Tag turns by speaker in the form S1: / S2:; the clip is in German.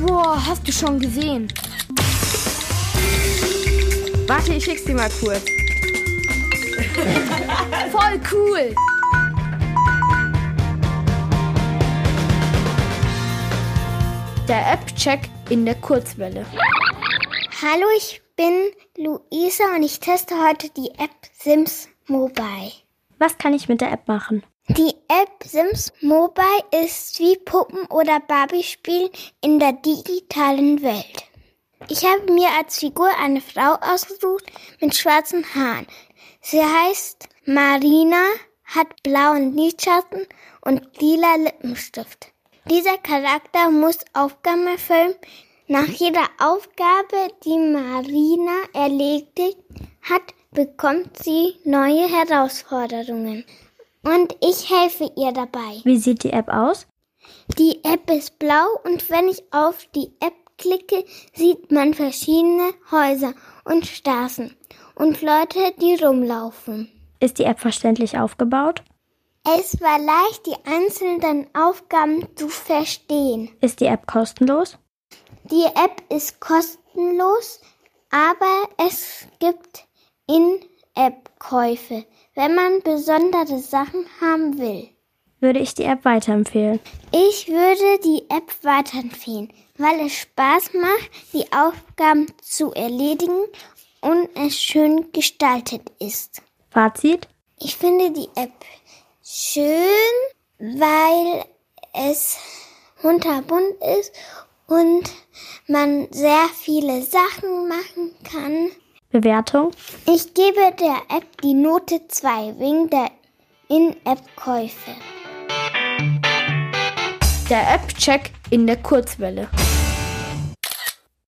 S1: Boah, hast du schon gesehen? Warte, ich schick's dir mal kurz. Voll cool! Der App-Check in der Kurzwelle.
S2: Hallo, ich bin Luisa und ich teste heute die App Sims Mobile.
S3: Was kann ich mit der App machen?
S2: Die App Sims Mobile ist wie Puppen- oder Barbie-Spielen in der digitalen Welt. Ich habe mir als Figur eine Frau ausgesucht mit schwarzen Haaren. Sie heißt Marina, hat blauen Lidschatten und lila Lippenstift. Dieser Charakter muss Aufgaben erfüllen. Nach jeder Aufgabe, die Marina erledigt hat, bekommt sie neue Herausforderungen. Und ich helfe ihr dabei.
S3: Wie sieht die App aus?
S2: Die App ist blau und wenn ich auf die App klicke, sieht man verschiedene Häuser und Straßen und Leute, die rumlaufen.
S3: Ist die App verständlich aufgebaut?
S2: Es war leicht, die einzelnen Aufgaben zu verstehen.
S3: Ist die App kostenlos?
S2: Die App ist kostenlos, aber es gibt In-App-Käufe, wenn man besondere Sachen haben will.
S3: Würde ich die App weiterempfehlen?
S2: Ich würde die App weiterempfehlen, weil es Spaß macht, die Aufgaben zu erledigen und es schön gestaltet ist.
S3: Fazit?
S2: Ich finde die App schön, weil es unterbunt ist und man sehr viele Sachen machen kann.
S3: Bewertung?
S2: Ich gebe der App die Note 2 wegen der In-App-Käufe.
S1: Der App-Check in der Kurzwelle.